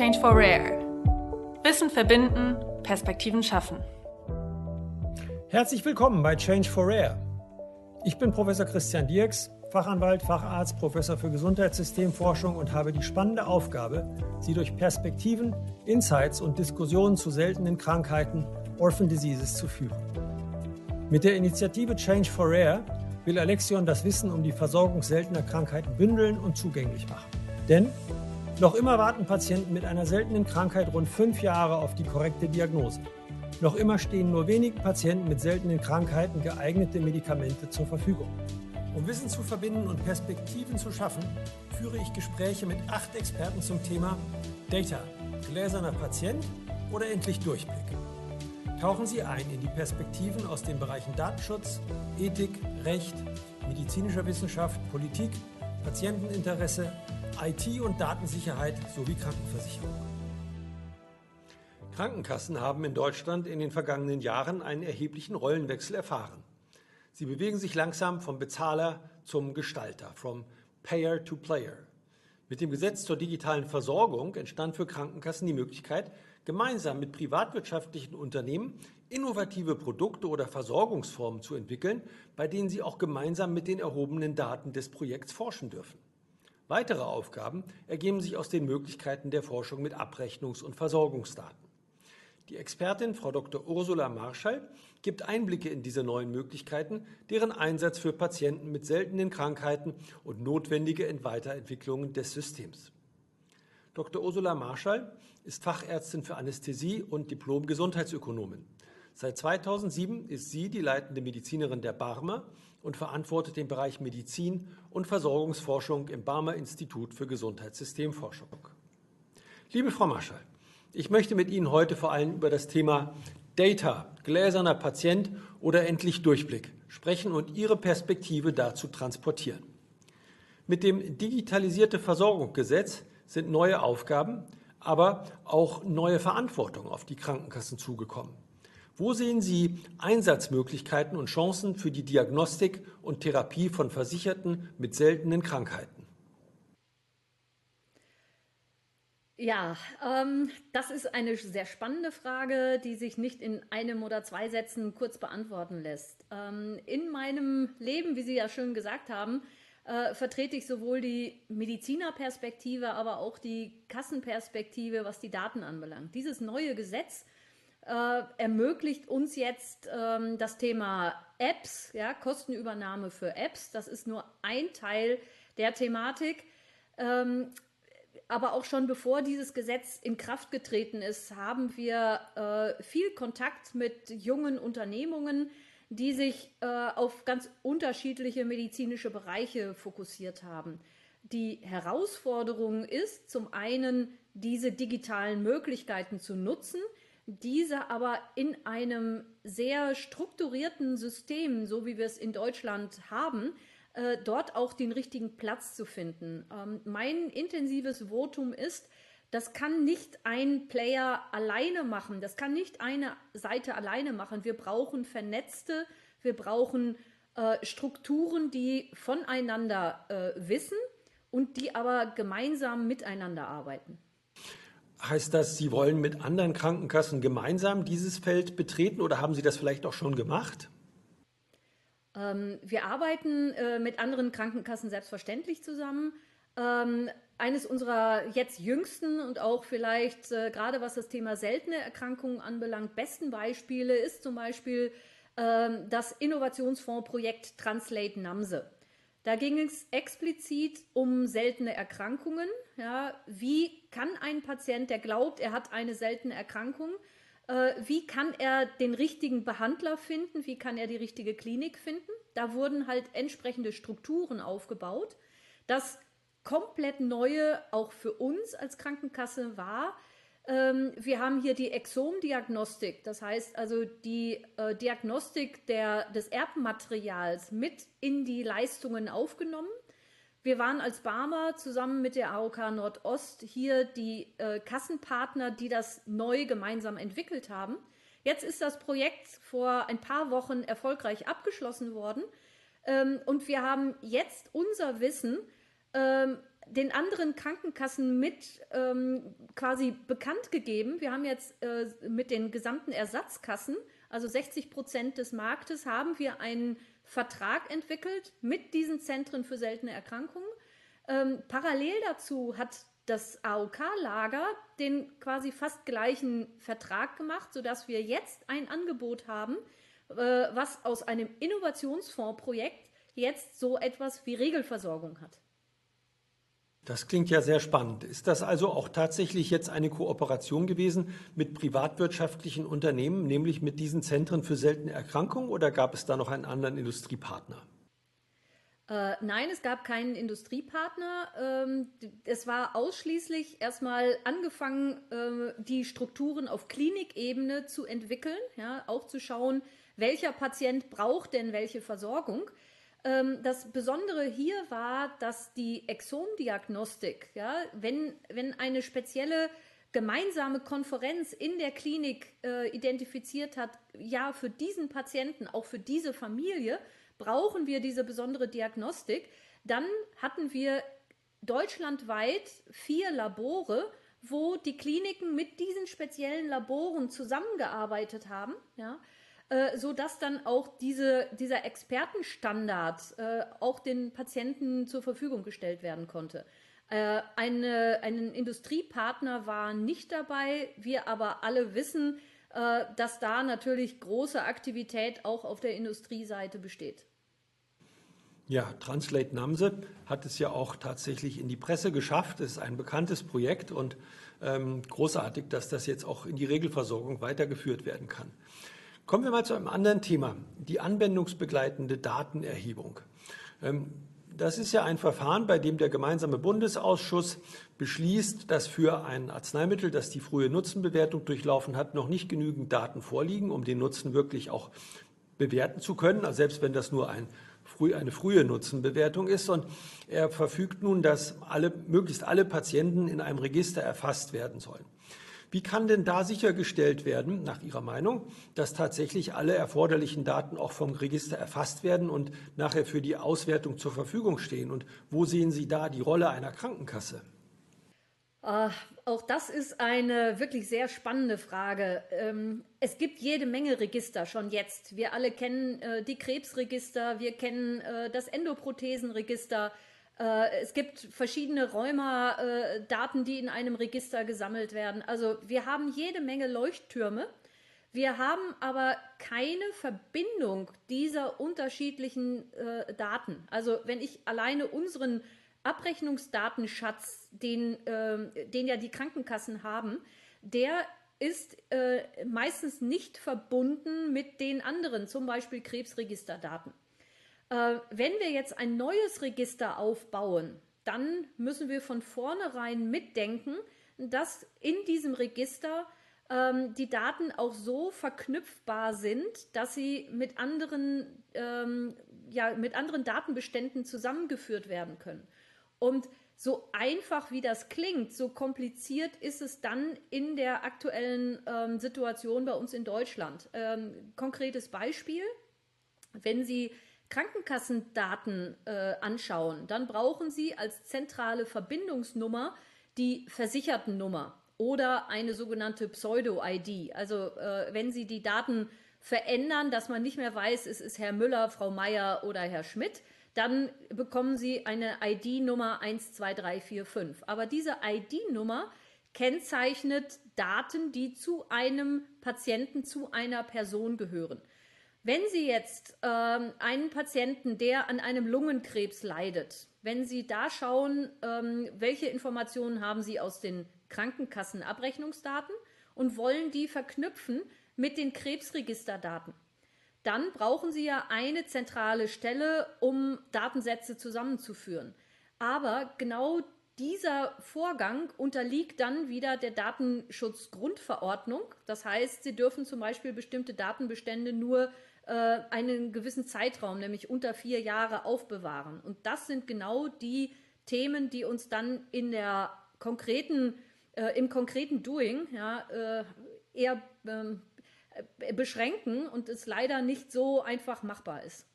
Change for Rare. Wissen verbinden, Perspektiven schaffen. Herzlich willkommen bei Change for Rare. Ich bin Professor Christian Dierks, Fachanwalt, Facharzt, Professor für Gesundheitssystemforschung und habe die spannende Aufgabe, Sie durch Perspektiven, Insights und Diskussionen zu seltenen Krankheiten, Orphan Diseases, zu führen. Mit der Initiative Change for Rare will Alexion das Wissen um die Versorgung seltener Krankheiten bündeln und zugänglich machen. Denn noch immer warten Patienten mit einer seltenen Krankheit rund fünf Jahre auf die korrekte Diagnose. Noch immer stehen nur wenigen Patienten mit seltenen Krankheiten geeignete Medikamente zur Verfügung. Um Wissen zu verbinden und Perspektiven zu schaffen, führe ich Gespräche mit acht Experten zum Thema Data, gläserner Patient oder endlich Durchblick. Tauchen Sie ein in die Perspektiven aus den Bereichen Datenschutz, Ethik, Recht, medizinischer Wissenschaft, Politik, Patienteninteresse, IT und Datensicherheit sowie Krankenversicherung. Krankenkassen haben in Deutschland in den vergangenen Jahren einen erheblichen Rollenwechsel erfahren. Sie bewegen sich langsam vom Bezahler zum Gestalter, from Payer to Player. Mit dem Gesetz zur digitalen Versorgung entstand für Krankenkassen die Möglichkeit, gemeinsam mit privatwirtschaftlichen Unternehmen innovative Produkte oder Versorgungsformen zu entwickeln, bei denen sie auch gemeinsam mit den erhobenen Daten des Projekts forschen dürfen. Weitere Aufgaben ergeben sich aus den Möglichkeiten der Forschung mit Abrechnungs- und Versorgungsdaten. Die Expertin Frau Dr. Ursula Marschall gibt Einblicke in diese neuen Möglichkeiten, deren Einsatz für Patienten mit seltenen Krankheiten und notwendige Weiterentwicklungen des Systems. Dr. Ursula Marschall ist Fachärztin für Anästhesie und Diplom-Gesundheitsökonomin. Seit 2007 ist sie die leitende Medizinerin der Barmer und verantwortet den Bereich Medizin und Versorgungsforschung im Barmer Institut für Gesundheitssystemforschung. Liebe Frau Marschall, ich möchte mit Ihnen heute vor allem über das Thema Data, gläserner Patient oder endlich Durchblick sprechen und Ihre Perspektive dazu transportieren. Mit dem Digitalisierte Versorgungsgesetz sind neue Aufgaben, aber auch neue Verantwortung auf die Krankenkassen zugekommen. Wo sehen Sie Einsatzmöglichkeiten und Chancen für die Diagnostik und Therapie von Versicherten mit seltenen Krankheiten? Ja, ähm, das ist eine sehr spannende Frage, die sich nicht in einem oder zwei Sätzen kurz beantworten lässt. Ähm, in meinem Leben, wie Sie ja schön gesagt haben, äh, vertrete ich sowohl die Medizinerperspektive, aber auch die Kassenperspektive, was die Daten anbelangt. Dieses neue Gesetz äh, ermöglicht uns jetzt ähm, das Thema Apps, ja, Kostenübernahme für Apps. Das ist nur ein Teil der Thematik. Ähm, aber auch schon bevor dieses Gesetz in Kraft getreten ist, haben wir äh, viel Kontakt mit jungen Unternehmungen, die sich äh, auf ganz unterschiedliche medizinische Bereiche fokussiert haben. Die Herausforderung ist zum einen, diese digitalen Möglichkeiten zu nutzen, diese aber in einem sehr strukturierten System, so wie wir es in Deutschland haben, äh, dort auch den richtigen Platz zu finden. Ähm, mein intensives Votum ist, das kann nicht ein Player alleine machen, das kann nicht eine Seite alleine machen. Wir brauchen vernetzte, wir brauchen äh, Strukturen, die voneinander äh, wissen und die aber gemeinsam miteinander arbeiten. Heißt das, Sie wollen mit anderen Krankenkassen gemeinsam dieses Feld betreten oder haben Sie das vielleicht auch schon gemacht? Ähm, wir arbeiten äh, mit anderen Krankenkassen selbstverständlich zusammen. Ähm, eines unserer jetzt jüngsten und auch vielleicht äh, gerade was das Thema seltene Erkrankungen anbelangt, besten Beispiele ist zum Beispiel ähm, das Innovationsfondsprojekt Translate NAMSE. Da ging es explizit um seltene Erkrankungen. Ja, wie kann ein Patient, der glaubt, er hat eine seltene Erkrankung, äh, wie kann er den richtigen Behandler finden? Wie kann er die richtige Klinik finden? Da wurden halt entsprechende Strukturen aufgebaut. Das komplett neue auch für uns als Krankenkasse war, ähm, wir haben hier die Exomdiagnostik, das heißt also die äh, Diagnostik der, des Erbmaterials mit in die Leistungen aufgenommen. Wir waren als Barmer zusammen mit der AOK Nordost hier die äh, Kassenpartner, die das neu gemeinsam entwickelt haben. Jetzt ist das Projekt vor ein paar Wochen erfolgreich abgeschlossen worden ähm, und wir haben jetzt unser Wissen ähm, den anderen Krankenkassen mit ähm, quasi bekannt gegeben. Wir haben jetzt äh, mit den gesamten Ersatzkassen, also 60 Prozent des Marktes, haben wir einen Vertrag entwickelt mit diesen Zentren für seltene Erkrankungen. Ähm, parallel dazu hat das AOK-Lager den quasi fast gleichen Vertrag gemacht, sodass wir jetzt ein Angebot haben, äh, was aus einem Innovationsfondsprojekt jetzt so etwas wie Regelversorgung hat. Das klingt ja sehr spannend. Ist das also auch tatsächlich jetzt eine Kooperation gewesen mit privatwirtschaftlichen Unternehmen, nämlich mit diesen Zentren für seltene Erkrankungen, oder gab es da noch einen anderen Industriepartner? Äh, nein, es gab keinen Industriepartner. Ähm, es war ausschließlich erstmal angefangen, äh, die Strukturen auf Klinikebene zu entwickeln, ja, auch zu schauen, welcher Patient braucht denn welche Versorgung. Ähm, das Besondere hier war, dass die Exomdiagnostik, ja, wenn, wenn eine spezielle gemeinsame Konferenz in der Klinik äh, identifiziert hat, ja, für diesen Patienten, auch für diese Familie, brauchen wir diese besondere Diagnostik, dann hatten wir deutschlandweit vier Labore, wo die Kliniken mit diesen speziellen Laboren zusammengearbeitet haben, ja, äh, so dass dann auch diese, dieser Expertenstandard äh, auch den Patienten zur Verfügung gestellt werden konnte. Äh, eine, ein Industriepartner war nicht dabei, wir aber alle wissen, äh, dass da natürlich große Aktivität auch auf der Industrieseite besteht. Ja, Translate Namse hat es ja auch tatsächlich in die Presse geschafft. Es ist ein bekanntes Projekt und ähm, großartig, dass das jetzt auch in die Regelversorgung weitergeführt werden kann. Kommen wir mal zu einem anderen Thema, die anwendungsbegleitende Datenerhebung. Ähm, das ist ja ein Verfahren, bei dem der gemeinsame Bundesausschuss beschließt, dass für ein Arzneimittel, das die frühe Nutzenbewertung durchlaufen hat, noch nicht genügend Daten vorliegen, um den Nutzen wirklich auch bewerten zu können, also selbst wenn das nur ein, eine frühe Nutzenbewertung ist. Und er verfügt nun, dass alle, möglichst alle Patienten in einem Register erfasst werden sollen. Wie kann denn da sichergestellt werden, nach Ihrer Meinung, dass tatsächlich alle erforderlichen Daten auch vom Register erfasst werden und nachher für die Auswertung zur Verfügung stehen? Und wo sehen Sie da die Rolle einer Krankenkasse? Uh, auch das ist eine wirklich sehr spannende Frage. Ähm, es gibt jede Menge Register schon jetzt. Wir alle kennen äh, die Krebsregister, wir kennen äh, das Endoprothesenregister, äh, es gibt verschiedene Rheuma-Daten, die in einem Register gesammelt werden. Also wir haben jede Menge Leuchttürme. Wir haben aber keine Verbindung dieser unterschiedlichen äh, Daten. Also wenn ich alleine unseren Abrechnungsdatenschatz, den, äh, den ja die Krankenkassen haben, der ist äh, meistens nicht verbunden mit den anderen, zum Beispiel Krebsregisterdaten. Äh, wenn wir jetzt ein neues Register aufbauen, dann müssen wir von vornherein mitdenken, dass in diesem Register ähm, die Daten auch so verknüpfbar sind, dass sie mit anderen, ähm, ja, mit anderen Datenbeständen zusammengeführt werden können. Und so einfach wie das klingt, so kompliziert ist es dann in der aktuellen ähm, Situation bei uns in Deutschland. Ähm, konkretes Beispiel, wenn Sie Krankenkassendaten äh, anschauen, dann brauchen Sie als zentrale Verbindungsnummer die Versichertennummer oder eine sogenannte Pseudo-ID. Also äh, wenn Sie die Daten verändern, dass man nicht mehr weiß, es ist Herr Müller, Frau Meier oder Herr Schmidt, dann bekommen Sie eine ID-Nummer 12345. Aber diese ID-Nummer kennzeichnet Daten, die zu einem Patienten, zu einer Person gehören. Wenn Sie jetzt ähm, einen Patienten, der an einem Lungenkrebs leidet, wenn Sie da schauen, ähm, welche Informationen haben Sie aus den Krankenkassenabrechnungsdaten und wollen die verknüpfen mit den Krebsregisterdaten, dann brauchen Sie ja eine zentrale Stelle, um Datensätze zusammenzuführen. Aber genau dieser Vorgang unterliegt dann wieder der Datenschutzgrundverordnung. Das heißt, Sie dürfen zum Beispiel bestimmte Datenbestände nur äh, einen gewissen Zeitraum, nämlich unter vier Jahre, aufbewahren. Und das sind genau die Themen, die uns dann in der konkreten, äh, im konkreten Doing ja, äh, eher ähm, beschränken und es leider nicht so einfach machbar ist.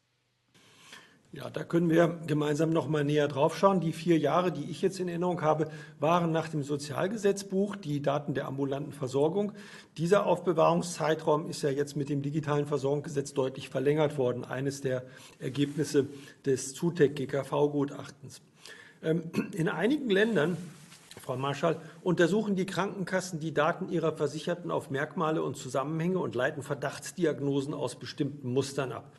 Ja, da können wir gemeinsam noch mal näher drauf schauen. Die vier Jahre, die ich jetzt in Erinnerung habe, waren nach dem Sozialgesetzbuch die Daten der ambulanten Versorgung. Dieser Aufbewahrungszeitraum ist ja jetzt mit dem digitalen Versorgungsgesetz deutlich verlängert worden. Eines der Ergebnisse des ZUTEC-GKV-Gutachtens. Ähm, in einigen Ländern Frau Marschall, untersuchen die Krankenkassen die Daten ihrer Versicherten auf Merkmale und Zusammenhänge und leiten Verdachtsdiagnosen aus bestimmten Mustern ab.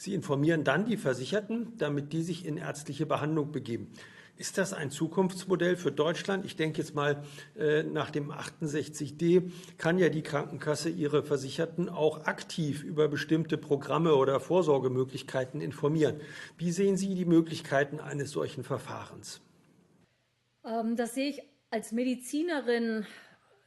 Sie informieren dann die Versicherten, damit die sich in ärztliche Behandlung begeben. Ist das ein Zukunftsmodell für Deutschland? Ich denke jetzt mal, äh, nach dem 68d kann ja die Krankenkasse ihre Versicherten auch aktiv über bestimmte Programme oder Vorsorgemöglichkeiten informieren. Wie sehen Sie die Möglichkeiten eines solchen Verfahrens? Ähm, das sehe ich als Medizinerin.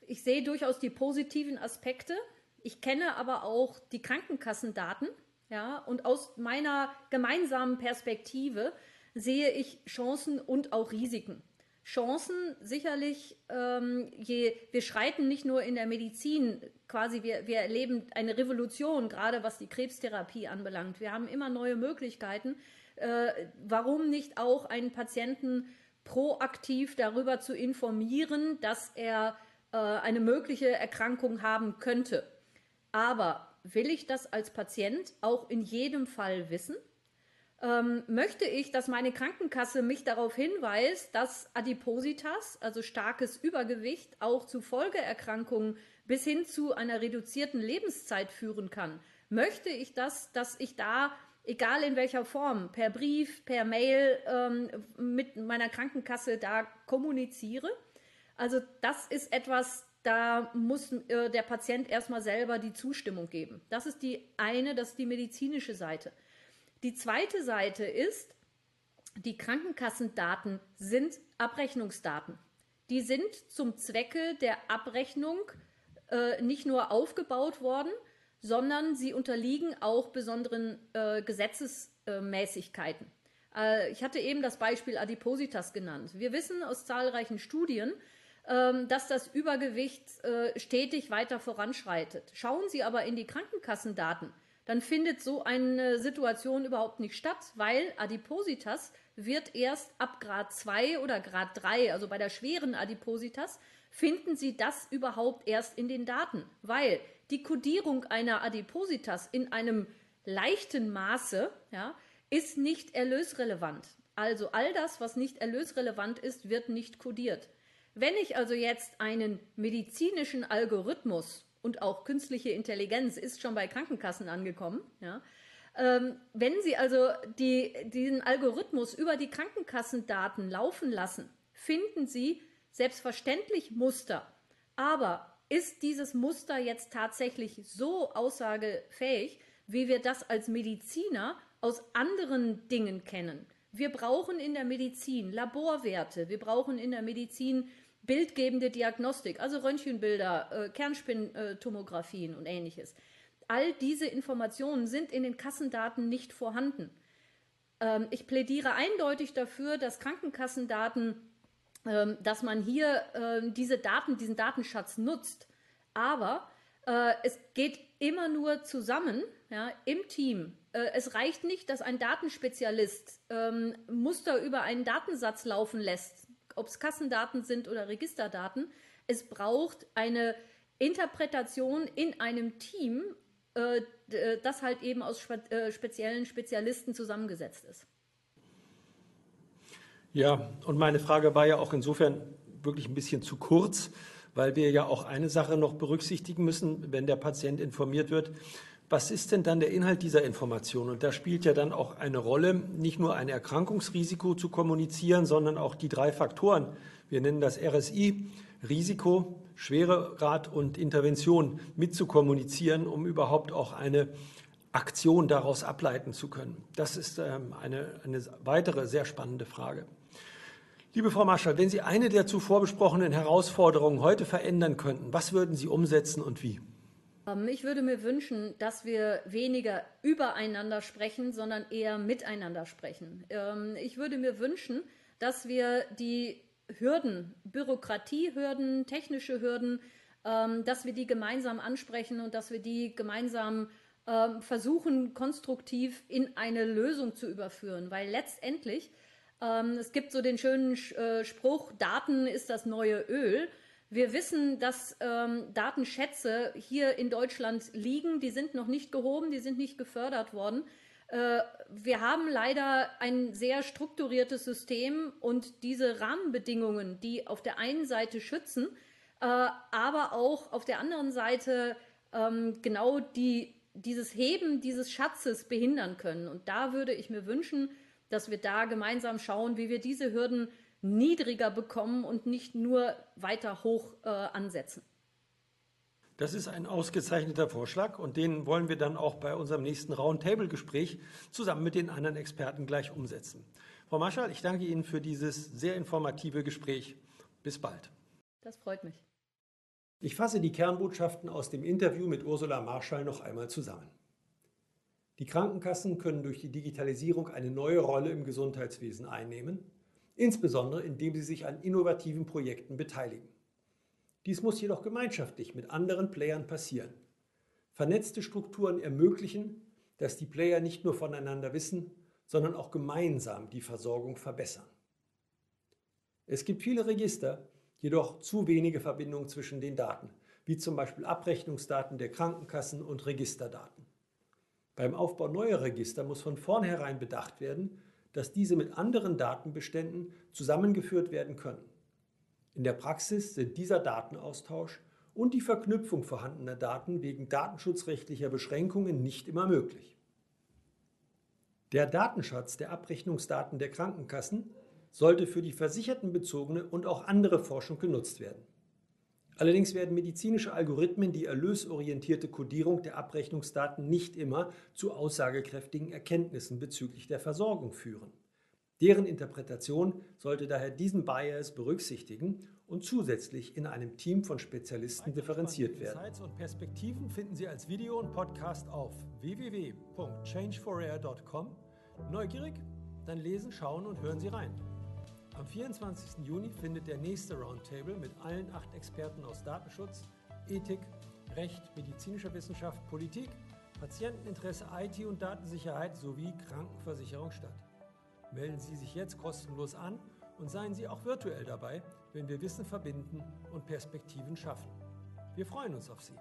Ich sehe durchaus die positiven Aspekte. Ich kenne aber auch die Krankenkassendaten ja, und aus meiner gemeinsamen Perspektive sehe ich Chancen und auch Risiken. Chancen sicherlich, ähm, je, wir schreiten nicht nur in der Medizin, quasi wir, wir erleben eine Revolution, gerade was die Krebstherapie anbelangt. Wir haben immer neue Möglichkeiten. Äh, warum nicht auch einen Patienten proaktiv darüber zu informieren, dass er äh, eine mögliche Erkrankung haben könnte? Aber will ich das als Patient auch in jedem Fall wissen? Ähm, möchte ich, dass meine Krankenkasse mich darauf hinweist, dass Adipositas, also starkes Übergewicht, auch zu Folgeerkrankungen bis hin zu einer reduzierten Lebenszeit führen kann? Möchte ich das, dass ich da, egal in welcher Form, per Brief, per Mail ähm, mit meiner Krankenkasse da kommuniziere? Also das ist etwas, da muss äh, der Patient erstmal selber die Zustimmung geben. Das ist die eine, das ist die medizinische Seite. Die zweite Seite ist, die Krankenkassendaten sind Abrechnungsdaten. Die sind zum Zwecke der Abrechnung äh, nicht nur aufgebaut worden, sondern sie unterliegen auch besonderen äh, Gesetzesmäßigkeiten. Äh, ich hatte eben das Beispiel Adipositas genannt. Wir wissen aus zahlreichen Studien, dass das Übergewicht äh, stetig weiter voranschreitet. Schauen Sie aber in die Krankenkassendaten, dann findet so eine Situation überhaupt nicht statt, weil Adipositas wird erst ab Grad 2 oder Grad 3, also bei der schweren Adipositas, finden Sie das überhaupt erst in den Daten, weil die Kodierung einer Adipositas in einem leichten Maße ja, ist nicht erlösrelevant. Also all das, was nicht erlösrelevant ist, wird nicht kodiert. Wenn ich also jetzt einen medizinischen Algorithmus und auch künstliche Intelligenz ist schon bei Krankenkassen angekommen, ja, ähm, wenn Sie also die, diesen Algorithmus über die Krankenkassendaten laufen lassen, finden Sie selbstverständlich Muster. Aber ist dieses Muster jetzt tatsächlich so aussagefähig, wie wir das als Mediziner aus anderen Dingen kennen? Wir brauchen in der Medizin Laborwerte, wir brauchen in der Medizin bildgebende Diagnostik, also Röntgenbilder, äh, Kernspintomographien und ähnliches. All diese Informationen sind in den Kassendaten nicht vorhanden. Ähm, ich plädiere eindeutig dafür, dass Krankenkassendaten, ähm, dass man hier äh, diese Daten, diesen Datenschatz nutzt. Aber äh, es geht immer nur zusammen ja, im Team. Äh, es reicht nicht, dass ein Datenspezialist ähm, Muster über einen Datensatz laufen lässt, ob es Kassendaten sind oder Registerdaten. Es braucht eine Interpretation in einem Team, äh, äh das halt eben aus spe äh, speziellen Spezialisten zusammengesetzt ist. Ja, und meine Frage war ja auch insofern wirklich ein bisschen zu kurz, weil wir ja auch eine Sache noch berücksichtigen müssen, wenn der Patient informiert wird was ist denn dann der Inhalt dieser Information? Und da spielt ja dann auch eine Rolle, nicht nur ein Erkrankungsrisiko zu kommunizieren, sondern auch die drei Faktoren. Wir nennen das RSI, Risiko, Schweregrad und Intervention mitzukommunizieren, um überhaupt auch eine Aktion daraus ableiten zu können. Das ist ähm, eine, eine weitere sehr spannende Frage. Liebe Frau Marschall, wenn Sie eine der zuvor besprochenen Herausforderungen heute verändern könnten, was würden Sie umsetzen und wie? Ähm, ich würde mir wünschen, dass wir weniger übereinander sprechen, sondern eher miteinander sprechen. Ähm, ich würde mir wünschen, dass wir die Hürden, Bürokratiehürden, technische Hürden, ähm, dass wir die gemeinsam ansprechen und dass wir die gemeinsam versuchen, konstruktiv in eine Lösung zu überführen. Weil letztendlich, es gibt so den schönen äh, Spruch, Daten ist das neue Öl. Wir wissen, dass ähm, Datenschätze hier in Deutschland liegen. Die sind noch nicht gehoben, die sind nicht gefördert worden. Äh, wir haben leider ein sehr strukturiertes System und diese Rahmenbedingungen, die auf der einen Seite schützen, äh, aber auch auf der anderen Seite ähm, genau die, dieses Heben dieses Schatzes behindern können. Und da würde ich mir wünschen, dass wir da gemeinsam schauen, wie wir diese Hürden niedriger bekommen und nicht nur weiter hoch äh, ansetzen. Das ist ein ausgezeichneter Vorschlag und den wollen wir dann auch bei unserem nächsten Roundtable-Gespräch zusammen mit den anderen Experten gleich umsetzen. Frau Marschall, ich danke Ihnen für dieses sehr informative Gespräch. Bis bald. Das freut mich. Ich fasse die Kernbotschaften aus dem Interview mit Ursula Marschall noch einmal zusammen. Die Krankenkassen können durch die Digitalisierung eine neue Rolle im Gesundheitswesen einnehmen, insbesondere indem sie sich an innovativen Projekten beteiligen. Dies muss jedoch gemeinschaftlich mit anderen Playern passieren. Vernetzte Strukturen ermöglichen, dass die Player nicht nur voneinander wissen, sondern auch gemeinsam die Versorgung verbessern. Es gibt viele Register, jedoch zu wenige Verbindungen zwischen den Daten, wie zum Beispiel Abrechnungsdaten der Krankenkassen und Registerdaten. Beim Aufbau neuer Register muss von vornherein bedacht werden, dass diese mit anderen Datenbeständen zusammengeführt werden können. In der Praxis sind dieser Datenaustausch und die Verknüpfung vorhandener Daten wegen datenschutzrechtlicher Beschränkungen nicht immer möglich. Der Datenschatz der Abrechnungsdaten der Krankenkassen sollte für die versichertenbezogene und auch andere Forschung genutzt werden. Allerdings werden medizinische Algorithmen die erlösorientierte Kodierung der Abrechnungsdaten nicht immer zu aussagekräftigen Erkenntnissen bezüglich der Versorgung führen. Deren Interpretation sollte daher diesen Bias berücksichtigen und zusätzlich in einem Team von Spezialisten differenziert werden. Insights und Perspektiven finden Sie als Video und Podcast auf www.changeforair.com. Neugierig? Dann lesen, schauen und hören Sie rein. Am 24. Juni findet der nächste Roundtable mit allen acht Experten aus Datenschutz, Ethik, Recht, medizinischer Wissenschaft, Politik, Patienteninteresse, IT und Datensicherheit sowie Krankenversicherung statt. Melden Sie sich jetzt kostenlos an und seien Sie auch virtuell dabei, wenn wir Wissen verbinden und Perspektiven schaffen. Wir freuen uns auf Sie.